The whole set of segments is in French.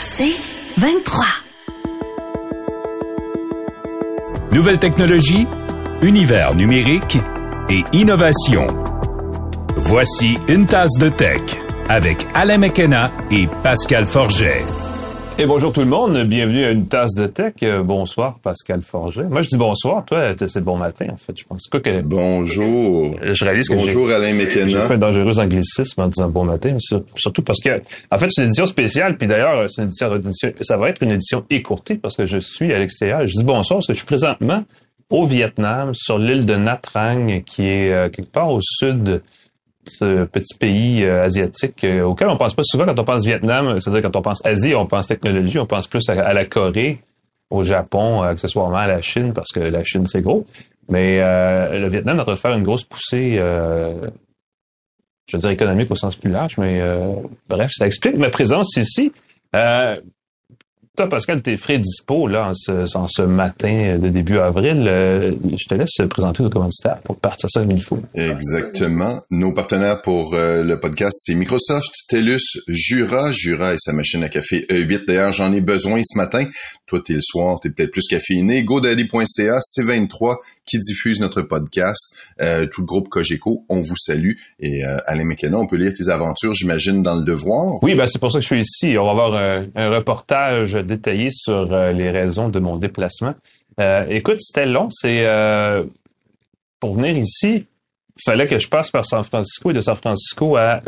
C'est 23. Nouvelle technologie, univers numérique et innovation. Voici une tasse de tech avec Alain McKenna et Pascal Forget. Et bonjour tout le monde, bienvenue à une tasse de tech. Euh, bonsoir Pascal Forget. Moi je dis bonsoir, toi c'est bon matin en fait, je pense. Quoi que, bonjour. Je réalise que Bonjour Alain McKenna. J'ai fait un dangereux anglicisme en disant bon matin, mais surtout parce que en fait c'est une édition spéciale, puis d'ailleurs c'est une édition, ça va être une édition écourtée parce que je suis à l'extérieur. Je dis bonsoir parce que je suis présentement au Vietnam, sur l'île de Nha Trang, qui est euh, quelque part au sud ce petit pays euh, asiatique euh, auquel on pense pas souvent quand on pense Vietnam, c'est-à-dire quand on pense Asie, on pense technologie, on pense plus à, la Corée, au Japon, euh, accessoirement à la Chine, parce que la Chine c'est gros. Mais le Vietnam est en train de faire une grosse poussée, je veux dire économique au sens plus large, mais bref, ça explique ma présence ici. Toi, Pascal, t'es frais dispo là, en ce, matin de début avril. Euh, je te laisse présenter nos commanditaires pour partir ça comme il faut. Exactement. Nos partenaires pour euh, le podcast, c'est Microsoft, TELUS, Jura. Jura et sa machine à café E8. D'ailleurs, j'en ai besoin ce matin. Toi, t'es le soir, t'es peut-être plus caféiné. GoDaddy.ca, C23 qui diffuse notre podcast. Euh, tout le groupe Cogeco, on vous salue. Et Alain McKenna, on peut lire tes aventures, j'imagine, dans le devoir. Oui, ben c'est pour ça que je suis ici. On va avoir un reportage détaillé sur euh, les raisons de mon déplacement. Euh, écoute, c'était long. C'est euh, pour venir ici, fallait que je passe par San Francisco et de San Francisco à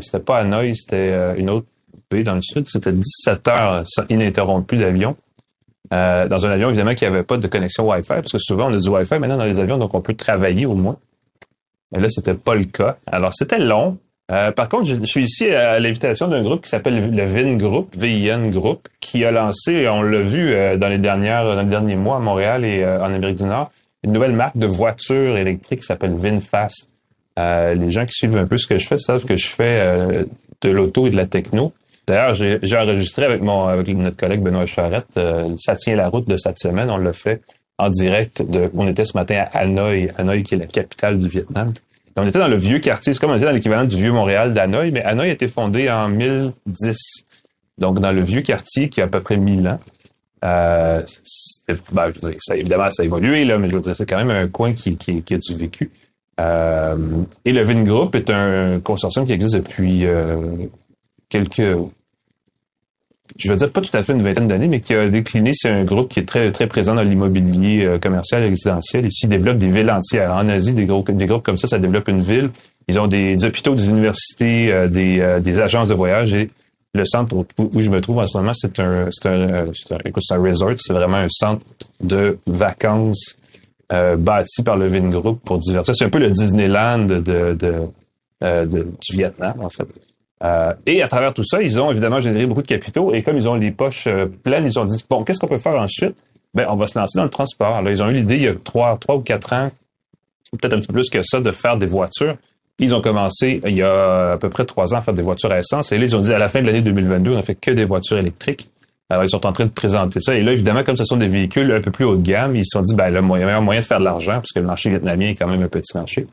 c'était pas Hanoï, c'était une autre dans le sud. C'était 17 heures ininterrompues d'avion. dans un avion, évidemment, qui n'avait pas de connexion Wi-Fi, parce que souvent, on a du Wi-Fi maintenant dans les avions, donc on peut travailler au moins. Mais là, c'était pas le cas. Alors, c'était long. Euh, par contre, je, suis ici à l'invitation d'un groupe qui s'appelle le VIN Group, VIN Group, qui a lancé, on l'a vu euh, dans les dernières, dans les derniers mois à Montréal et euh, en Amérique du Nord, une nouvelle marque de voitures électriques qui s'appelle VinFast. les gens qui suivent un peu ce que je fais savent que je fais de l'auto et de la techno. D'ailleurs, j'ai enregistré avec mon avec notre collègue Benoît Charette, ça tient la route de cette semaine. On l'a fait en direct. De, on était ce matin à Hanoï, Hanoï qui est la capitale du Vietnam. On était dans le vieux quartier, c'est comme on était dans l'équivalent du vieux Montréal d'Hanoï, mais Hanoï a été fondé en 1010. Donc, dans le vieux quartier qui a à peu près 1000 ans. Euh, ben, je ça, évidemment, ça a évolué, là, mais je veux dire, c'est quand même un coin qui, qui, qui a du vécu. Euh, et le Vin Group est un consortium qui existe depuis euh, quelques je veux dire pas tout à fait une vingtaine d'années, mais qui a décliné. C'est un groupe qui est très très présent dans l'immobilier euh, commercial et résidentiel. Ici, ils développent des villes entières. En Asie, des groupes, des groupes comme ça, ça développe une ville. Ils ont des, hôpitaux, des universités, euh, des, euh, des agences de voyage et le centre où, je me trouve en ce moment, c'est un, c'est un, écoute, c'est un resort. C'est vraiment un centre de vacances bâti par le Vin Group pour divertir. C'est un peu le Disneyland de, de, de du Vietnam, en fait. Euh, et à travers tout ça, ils ont évidemment généré beaucoup de capitaux et comme ils ont les poches euh, pleines, ils ont dit bon, qu'est-ce qu'on peut faire ensuite? Ben, on va se lancer dans le transport. Là, ils ont eu l'idée il y a trois, trois ou quatre ans, peut-être un petit peu plus que ça, de faire des voitures. Ils ont commencé il y a à peu près trois ans à faire des voitures à essence et là, ils ont dit à la fin de l'année 2022, on a fait que des voitures électriques. Alors, ils sont en train de présenter ça. Et là, évidemment, comme ce sont des véhicules un peu plus haut de gamme, ils se sont dit, ben, le meilleur moyen de faire de l'argent, parce que le marché vietnamien est quand même un petit marché,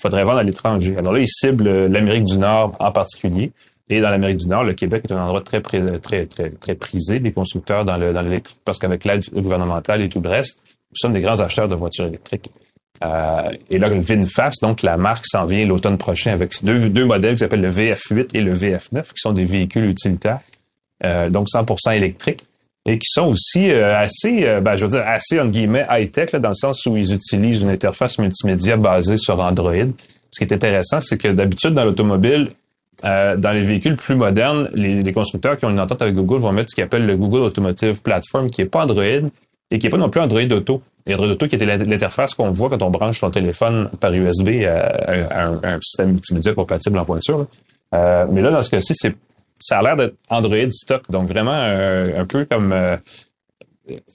faudrait vendre à l'étranger. Alors là, ils ciblent l'Amérique du Nord en particulier. Et dans l'Amérique du Nord, le Québec est un endroit très, très, très, très prisé des constructeurs dans l'électrique, parce qu'avec l'aide gouvernementale et tout le reste, nous sommes des grands acheteurs de voitures électriques. Euh, et là, le VinFast, donc la marque s'en vient l'automne prochain avec deux, deux modèles qui s'appellent le VF8 et le VF9, qui sont des véhicules utilitaires, euh, donc 100% électriques, et qui sont aussi euh, assez, euh, ben, je veux dire, assez, entre guillemets, high-tech, dans le sens où ils utilisent une interface multimédia basée sur Android. Ce qui est intéressant, c'est que d'habitude, dans l'automobile, euh, dans les véhicules plus modernes, les, constructeurs qui ont une entente avec Google vont mettre ce qu'ils appellent le Google Automotive Platform, qui est pas Android et qui est pas non plus Android Auto. Android Auto qui était l'interface qu'on voit quand on branche son téléphone par USB à, un, système multimédia compatible en pointure. Euh, mais là, dans ce cas-ci, c'est ça a l'air d'être Android stock, donc vraiment un peu comme euh,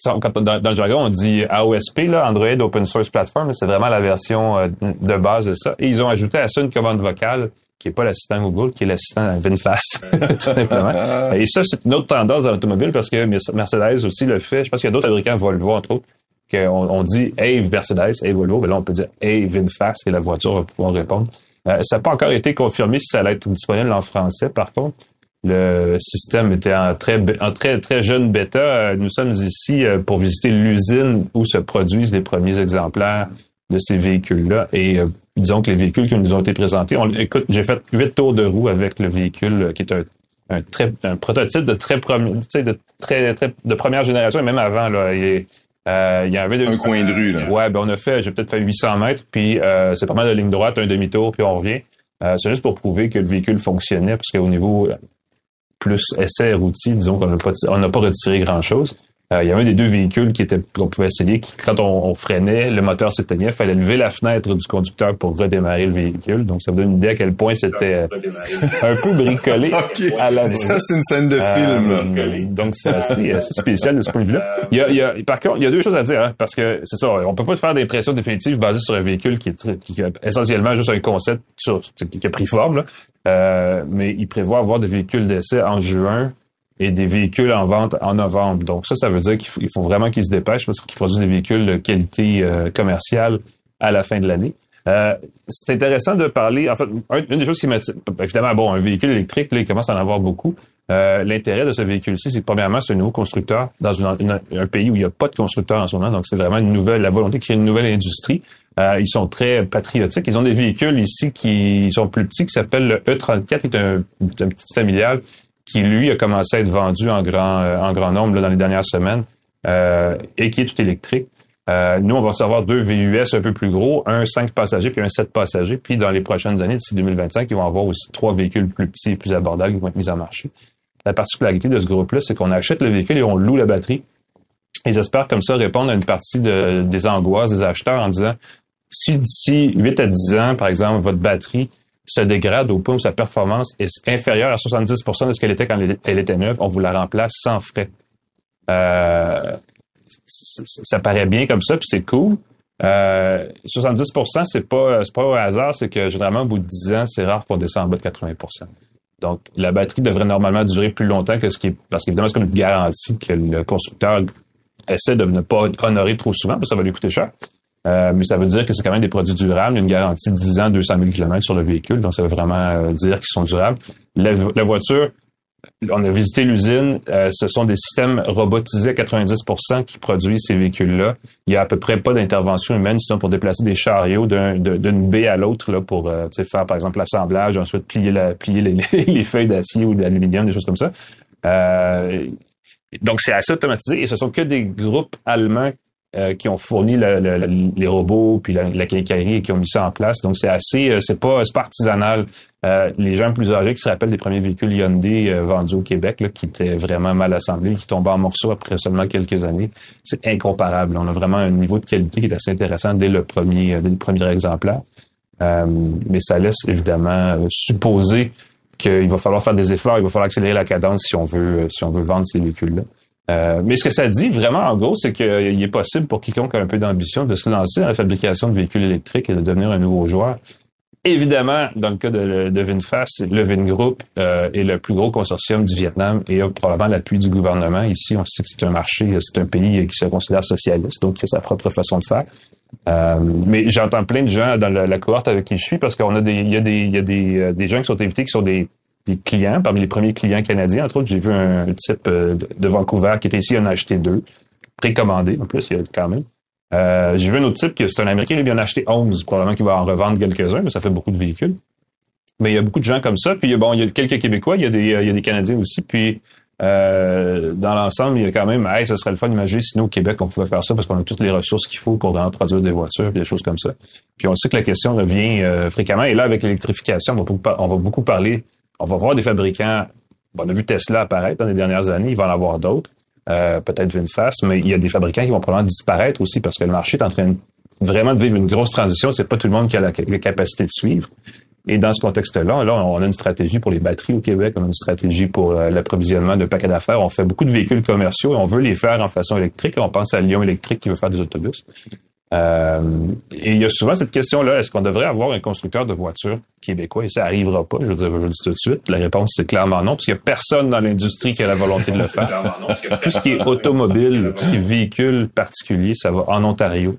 quand, dans, dans, le jargon, on dit AOSP, là, Android Open Source Platform, c'est vraiment la version euh, de base de ça. Et ils ont ajouté à ça une commande vocale qui est pas l'assistant Google, qui est l'assistant VinFast, tout simplement. Et ça, c'est une autre tendance dans l'automobile parce que Mercedes aussi le fait. Je pense qu'il y a d'autres fabricants, Volvo entre autres, qu'on on dit Hey Mercedes, Hey Volvo, mais là on peut dire Hey VinFast et la voiture va pouvoir répondre. Euh, ça n'a pas encore été confirmé si ça allait être disponible en français, par contre. Le système était en très, en très, très jeune bêta. Nous sommes ici pour visiter l'usine où se produisent les premiers exemplaires de ces véhicules-là. Et disons que les véhicules qui nous ont été présentés, on, écoute, j'ai fait huit tours de roue avec le véhicule qui est un un, très, un prototype de très, de très, très de première génération et même avant là. Il, euh, il y avait un coin de rue là. Ouais, ben on a fait, j'ai peut-être fait 800 mètres, puis euh, c'est pas mal de ligne droite, un demi-tour, puis on revient. Euh, c'est juste pour prouver que le véhicule fonctionnait, parce qu'au niveau plus essai routier, disons qu'on n'a pas, on n'a pas retiré grand chose. Euh, il y avait des deux véhicules qui étaient qu'on pouvait essayer. Qui, quand on, freinait, le moteur s'éteignait. Il fallait lever la fenêtre du conducteur pour redémarrer le véhicule. Donc, ça vous donne une idée à quel point c'était euh, un peu bricolé à la Ça, c'est une scène de film. Euh, donc, c'est assez, spécial de ce point de vue-là. Il y a, il y a, par contre, il y a deux choses à dire, hein, parce que c'est ça, on peut pas faire d'impression définitive basée sur un véhicule qui est, qui est essentiellement juste un concept sur, qui a pris forme. Là. Euh, mais il prévoit avoir des véhicules d'essai en juin et des véhicules en vente en novembre. Donc ça, ça veut dire qu'il faut, vraiment qu'ils se dépêchent parce qu'ils produisent des véhicules de qualité euh, commerciale à la fin de l'année. Euh, c'est intéressant de parler. En fait, une des choses qui m'a évidemment, bon, un véhicule électrique, là, il commence à en avoir beaucoup. Euh, l'intérêt de ce véhicule-ci, c'est que premièrement, c'est un nouveau constructeur dans un pays où il n'y a pas de constructeur en ce moment. Donc, c'est vraiment une nouvelle, la volonté de créer une nouvelle industrie. ils sont très patriotiques. Ils ont des véhicules ici qui sont plus petits, qui s'appellent le E34, qui est un, un petit familial qui lui a commencé à être vendu en grand euh, en grand nombre là, dans les dernières semaines euh, et qui est tout électrique. Euh, nous, on va recevoir deux VUS un peu plus gros, un 5 passagers puis un 7 passagers. Puis dans les prochaines années, d'ici 2025, ils vont avoir aussi trois véhicules plus petits et plus abordables qui vont être mis en marché. La particularité de ce groupe-là, c'est qu'on achète le véhicule et on loue la batterie. Ils espèrent comme ça répondre à une partie de, des angoisses des acheteurs en disant si d'ici 8 à 10 ans, par exemple, votre batterie se dégrade au point où sa performance est inférieure à 70 de ce qu'elle était quand elle était neuve, on vous la remplace sans frais. Euh, ça paraît bien comme ça, puis c'est cool. Euh, 70% c'est pas pas au hasard, c'est que généralement au bout de 10 ans, c'est rare qu'on descende en bas de 80% Donc la batterie devrait normalement durer plus longtemps que ce qui est parce qu'évidemment c'est comme une garantie que le constructeur essaie de ne pas honorer trop souvent, parce que ça va lui coûter cher. Euh, mais ça veut dire que c'est quand même des produits durables, une garantie de 10 ans, 200 000 km sur le véhicule, donc ça veut vraiment euh, dire qu'ils sont durables. La, voiture, on a visité l'usine, euh, ce sont des systèmes robotisés à 90% qui produisent ces véhicules-là. Il y a à peu près pas d'intervention humaine, sinon pour déplacer des chariots d'une baie à l'autre là pour faire par exemple l'assemblage, ensuite plier, les, les feuilles d'acier ou d'aluminium, des choses comme ça. donc c'est assez automatisé et ce sont que des groupes allemands euh, qui ont fourni les robots puis la, la et qui ont mis ça en place. Donc c'est assez, euh, c'est pas, pas artisanal. Euh, les gens plus âgés qui se rappellent des premiers véhicules Hyundai vendus au Québec, là, qui étaient vraiment mal assemblés, qui tombaient en morceaux après seulement quelques années, c'est incomparable. On a vraiment un niveau de qualité qui est assez intéressant dès le premier, dès le premier exemplaire. mais ça laisse évidemment supposer qu'il va falloir faire des efforts, il va falloir accélérer la cadence si on veut, si on veut vendre ces véhicules-là. Euh, mais ce que ça dit vraiment, en gros, c'est qu'il est possible pour quiconque a un peu d'ambition de se lancer dans la fabrication de véhicules électriques et de devenir un nouveau joueur. Évidemment, dans le cas de, VinFast, le Vingroup euh, est le plus gros consortium du Vietnam et a probablement l'appui du gouvernement. Ici, on sait que c'est un marché, c'est un pays qui se considère socialiste, donc qui a sa propre façon de faire. Euh, mais j'entends plein de gens dans la, cohorte avec qui je suis parce qu'on a des, il y a des, il y a des, euh, des gens qui sont invités qui sont des des clients, parmi les premiers clients canadiens. Entre autres, j'ai vu un, type euh, de Vancouver qui était ici, il en a acheté deux, précommandé en plus, il y a quand même. Euh, j'ai vu un autre type qui c'est un Américain, il en a acheté 11, probablement qu'il va en revendre quelques-uns, mais ça fait beaucoup de véhicules. Mais il y a beaucoup de gens comme ça. Puis bon, il y a quelques Québécois, il y a des, il y a des Canadiens aussi. Puis euh, dans l'ensemble, il y a quand même, hey, ce serait le fun d'imaginer si nous au Québec on pouvait faire ça parce qu'on a toutes les ressources qu'il faut pour produire des voitures, des choses comme ça. Puis on sait que la question revient fréquemment. Et là, avec l'électrification, on, on va beaucoup parler on va voir des fabricants. on a vu Tesla apparaître dans les dernières années, il va en avoir d'autres. Euh, peut-être VinFast, mais il y a des fabricants qui vont probablement disparaître aussi parce que le marché est en train vraiment de vivre une grosse transition. C'est pas tout le monde qui a la, capacité de suivre. Et dans ce contexte-là, là, on a une stratégie pour les batteries au Québec, on a une stratégie pour euh, l'approvisionnement de paquets d'affaires. On fait beaucoup de véhicules commerciaux et on veut les faire en façon électrique. On pense à Lyon Électrique qui veut faire des autobus. Euh, et il y a souvent cette question-là, est-ce qu'on devrait avoir un constructeur de voitures québécois? Et ça arrivera pas, je veux dire, je le dis tout de suite. La réponse, c'est clairement non, parce qu'il n'y a personne dans l'industrie qui a la volonté de le faire. tout ce qui est automobile, tout ce qui est véhicule particulier, ça va en Ontario.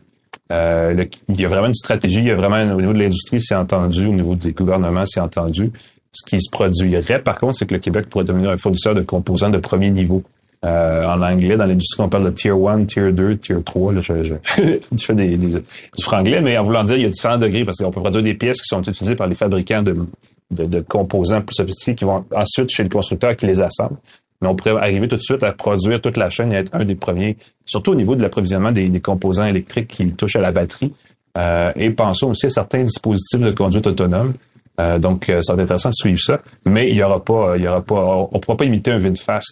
Euh, il y a vraiment une stratégie, il y a vraiment, au niveau de l'industrie, c'est entendu, au niveau des gouvernements, c'est entendu Ce qui se produirait, par contre, c'est que le Québec pourrait devenir un fournisseur de composants de premier niveau. Euh, en anglais, dans l'industrie, on parle de tier 1, tier 2, tier 3. Là, je, je, je fais des, des, du franglais, mais en voulant dire, il y a différents degrés parce qu'on peut produire des pièces qui sont utilisées par les fabricants de, de, de composants plus sophistiqués qui vont ensuite chez le constructeur qui les assemble. Mais on pourrait arriver tout de suite à produire toute la chaîne et être un des premiers, surtout au niveau de l'approvisionnement des, des, composants électriques qui touchent à la batterie. Euh, et pensons aussi à certains dispositifs de conduite autonome. Euh, donc, euh, ça va intéressant de suivre ça. Mais il y aura pas, il y aura pas, on ne pourra pas imiter un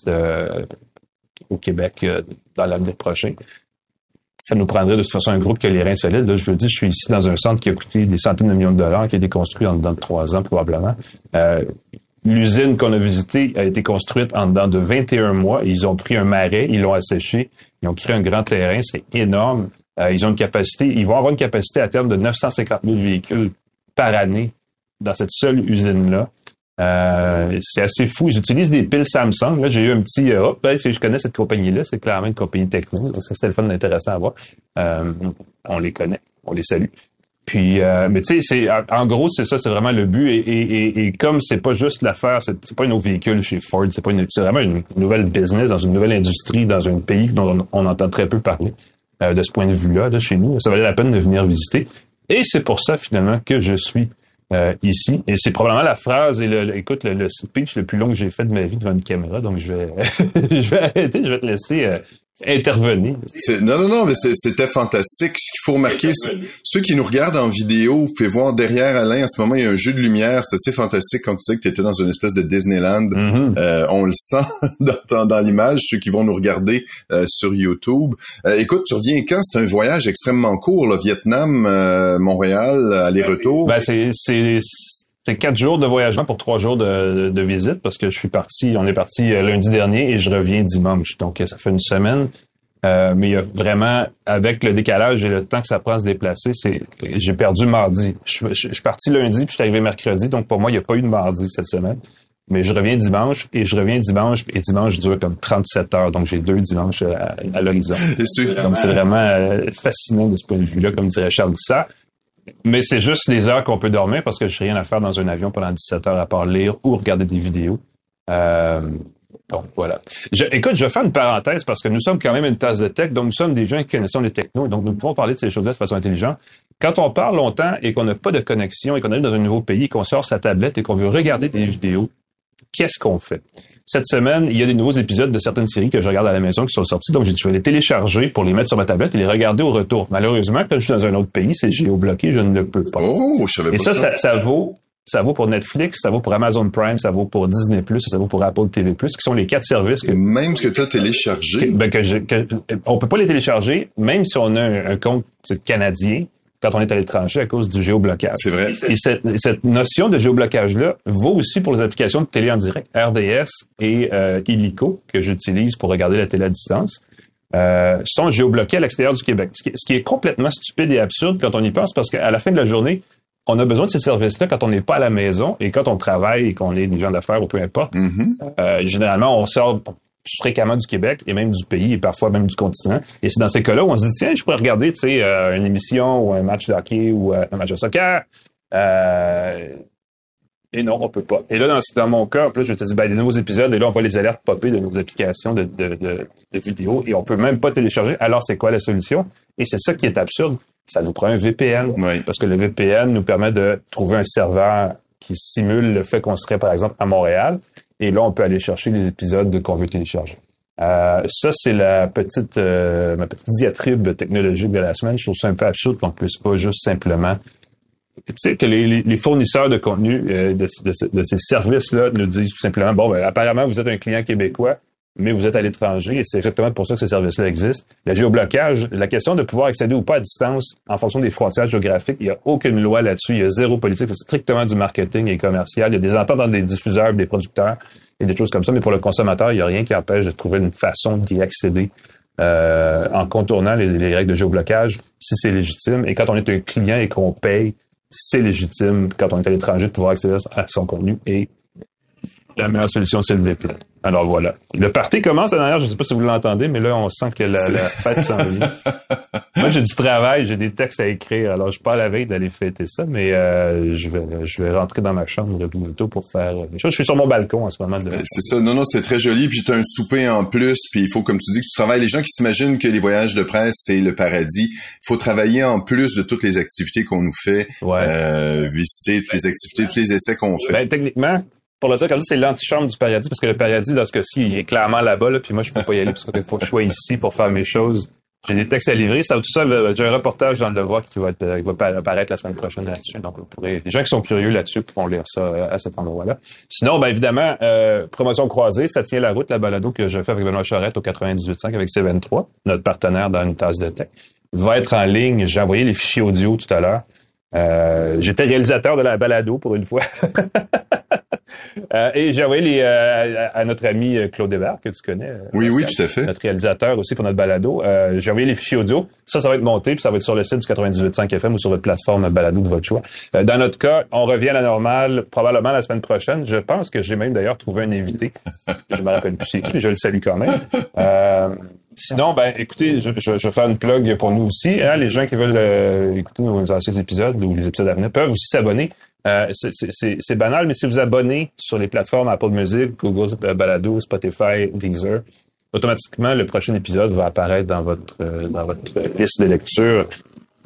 euh, au Québec euh, dans l'avenir prochain. Ça nous prendrait de toute façon un groupe qui a les reins solides. Là, je veux dire, je suis ici dans un centre qui a coûté des centaines de millions de dollars, qui a été construit en dedans de trois ans probablement. Euh, L'usine qu'on a visitée a été construite en dedans de 21 mois. Ils ont pris un marais, ils l'ont asséché, ils ont créé un grand terrain, c'est énorme. Euh, ils ont une capacité, ils vont avoir une capacité à terme de 950 000 véhicules par année dans cette seule usine-là. Euh, c'est assez fou. Ils utilisent des piles Samsung. Là, j'ai eu un petit euh, hop, ben, je connais cette compagnie-là, c'est clairement une compagnie techno. Donc, ça, c'était le fun intéressant à voir. Euh, on les connaît, on les salue. Puis, euh, mais tu sais, c'est en gros, c'est ça, c'est vraiment le but. Et, et, et, comme c'est pas juste l'affaire, c'est, pas un nouveau véhicule chez Ford, c'est pas une, c'est vraiment une nouvelle business dans une nouvelle industrie, dans un pays dont on, entend très peu parler. Euh, de ce point de vue-là, de chez nous, ça valait la peine de venir visiter. Et c'est pour ça finalement que je suis euh, ici. Et c'est probablement la phrase et le, écoute le, le, speech le plus long que j'ai fait de ma vie devant une caméra. Donc je vais je vais arrêter, je vais te laisser euh, intervenir. Non, non, non, mais c'était fantastique. Ce qu'il faut remarquer, ceux qui nous regardent en vidéo, vous pouvez voir derrière Alain, en ce moment, il y a un jeu de lumière. C'est assez fantastique quand tu disais que tu étais dans une espèce de Disneyland. Mm-hmm. euh, on le sent dans, dans l'image, ceux qui vont nous regarder euh, sur YouTube. Euh, écoute, tu reviens quand? C'est un voyage extrêmement court, le Vietnam, euh, Montréal, aller-retour. Ben, c'est c'est quatre jours de voyagement pour trois jours de, de, visite parce que je suis parti, on est parti euh, lundi dernier et je reviens dimanche. Donc, ça fait une semaine. Euh, mais il y a vraiment, avec le décalage et le temps que ça prend à se déplacer, c'est, j'ai perdu mardi. Je, je, suis parti lundi puis je suis arrivé mercredi. Donc, pour moi, il n'y a pas eu de mardi cette semaine. Mais je reviens dimanche et je reviens dimanche et dimanche dure comme 37 heures. Donc, j'ai deux dimanches à, à l'horizon. Donc, c'est vraiment euh, fascinant de ce point de vue-là, comme dirait Charles. Mais c'est juste les heures qu'on peut dormir parce que je n'ai rien à faire dans un avion pendant 17 heures à part lire ou regarder des vidéos. Euh, donc voilà. Je, écoute, je vais faire une parenthèse parce que nous sommes quand même une tasse de tech, donc nous sommes des gens qui connaissent les technos, donc nous pouvons parler de ces choses-là de façon intelligente. Quand on parle longtemps et qu'on n'a pas de connexion et qu'on est dans un nouveau pays, qu'on sort sa tablette et qu'on veut regarder des vidéos, qu'est-ce qu'on fait? Cette semaine, il y a des nouveaux épisodes de certaines séries que je regarde à la maison qui sont sortis, donc je vais les télécharger pour les mettre sur ma tablette et les regarder au retour. Malheureusement, quand je suis dans un autre pays, c'est géobloqué, je ne le peux pas. Oh, je savais pas et ça, ça, ça vaut ça vaut pour Netflix, ça vaut pour Amazon Prime, ça vaut pour Disney+, ça vaut pour Apple TV+, qui sont les quatre services que... Même ce que tu as téléchargé. Que, ben que, je, que on peut pas les télécharger, même si on a un, un compte canadien, quand on est à l'étranger à cause du géoblocage. C'est vrai. Et cette, cette notion de géoblocage-là vaut aussi pour les applications de télé en direct, RDS et euh, Illico, que j'utilise pour regarder la télé à distance. Euh, sont géobloqués à l'extérieur du Québec. Ce qui, ce qui, est complètement stupide et absurde quand on y pense, parce qu'à la fin de la journée, on a besoin de ces services-là quand on n'est pas à la maison et quand on travaille et qu'on est des gens d'affaires ou peu importe. Mm-hmm. Euh, généralement, on sort fréquemment du Québec et même du pays et parfois même du continent. Et c'est dans ces cas-là où on se dit, tiens, je pourrais regarder, tu sais, euh, une émission ou un match de hockey ou euh, un match de soccer. Euh, et non, on peut pas. Et là, dans, dans mon cas, là, je te dis, ben, des nouveaux épisodes, et là, on voit les alertes popper de nos applications de, de, de, de vidéos, et on peut même pas télécharger. Alors, c'est quoi la solution? Et c'est ça qui est absurde. Ça nous prend un VPN. Oui. Parce que le VPN nous permet de trouver un serveur qui simule le fait qu'on serait, par exemple, à Montréal. Et là, on peut aller chercher les épisodes qu'on veut télécharger. Euh, ça, c'est la petite, euh, ma petite diatribe technologique de la semaine. Je trouve ça un peu absurde qu'on ne puisse pas juste simplement tu sais, que les, les, fournisseurs de contenu euh, de, de, de, ces services-là nous disent tout simplement, bon, ben, apparemment, vous êtes un client québécois, mais vous êtes à l'étranger, et c'est exactement pour ça que ces services-là existent. Le géoblocage, la question de pouvoir accéder ou pas à distance en fonction des frontières géographiques, il n'y a aucune loi là-dessus, il y a zéro politique, c'est strictement du marketing et commercial. Il y a des ententes entre des diffuseurs, des producteurs et des choses comme ça, mais pour le consommateur, il n'y a rien qui empêche de trouver une façon d'y accéder euh, en contournant les, les règles de géoblocage si c'est légitime. Et quand on est un client et qu'on paye, c'est légitime quand on est à l'étranger de pouvoir accéder à son contenu et la meilleure solution, c'est le VPN. Alors voilà. Le party commence l'arrière, je sais pas si vous l'entendez, mais là, on sent que la, la fête s'en vient. Moi, j'ai du travail, j'ai des textes à écrire, alors je suis pas à la veille d'aller fêter ça, mais euh, je vais je vais rentrer dans ma chambre bientôt pour faire des choses. Je suis sur mon balcon en ce moment. Euh, c'est ça. Non, non, c'est très joli. Puis tu as un souper en plus, puis il faut, comme tu dis, que tu travailles. Les gens qui s'imaginent que les voyages de presse, c'est le paradis. Il faut travailler en plus de toutes les activités qu'on nous fait, euh, visiter toutes les activités, tous les essais qu'on fait. Ben, techniquement, pour le dire comme c'est l'antichambre du paradis, parce que le paradis, dans ce cas-ci, il est clairement là-bas, là, puis moi, je peux pas y aller parce que je sois ici pour faire mes choses. J'ai des textes à livrer. Ça, tout ça, j'ai un reportage dans le Devoir qui va, être, qui va apparaître la semaine prochaine là-dessus. Donc, vous pourrez, les gens qui sont curieux là-dessus pourront lire ça euh, à cet endroit-là. Sinon, ben évidemment, euh, promotion croisée, ça tient la route, la balado que je fais avec Benoît Charette au 98.5 avec C23, notre partenaire dans une tasse de tech, va être en ligne. J'ai envoyé les fichiers audio tout à l'heure. Euh, J'étais réalisateur de la balado pour une fois. Euh, et j'ai envoyé les, euh, à notre ami euh, Claude Hébert, que tu connais. Oui, oui, tout à fait. Notre réalisateur aussi pour notre balado. j'ai envoyé les fichiers audio. Ça, ça va être monté, puis ça va être sur le site du 98.5 FM ou sur votre plateforme balado de votre choix. dans notre cas, on revient à la normale probablement la semaine prochaine. Je pense que j'ai même d'ailleurs trouvé un invité. je me rappelle plus c'est qui, je le salue quand même. Sinon, ben, écoutez, je, je, je, vais faire une plug pour nous aussi. Hein, les gens qui veulent écouter nos anciens épisodes ou les épisodes à venir peuvent aussi s'abonner euh, c'est banal, mais si vous abonnez sur les plateformes Apple Music, Google Balado, Spotify, Deezer, automatiquement, le prochain épisode va apparaître dans votre, euh, dans votre liste de lecture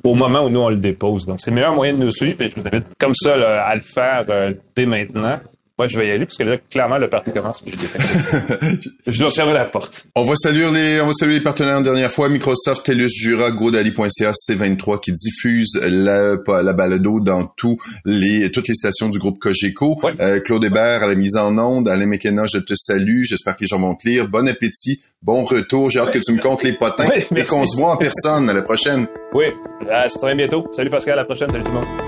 au moment où nous, on le dépose. Donc, c'est le meilleur moyen de nous suivre et je vous invite comme ça à le faire euh, dès maintenant. Moi, je vais y aller parce que là, clairement, le parti commence. je dois fermer la porte. On va saluer les, on va saluer les partenaires une dernière fois. Microsoft, TELUS, Jura, GoDaddy.ca, C23 qui diffuse la, la balado dans tous les, toutes les stations du groupe Cogeco. Euh, Claude Hébert à la mise en onde. Alain McKenna, je te salue. J'espère que les gens vont te lire. Bon appétit. Bon retour. J'ai hâte que tu me comptes les potins et qu'on se voit en personne. À la prochaine. Oui. À, ça bientôt. Salut Pascal. À la prochaine. Salut tout le monde.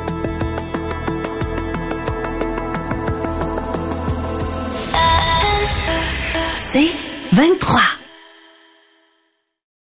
C'est 23.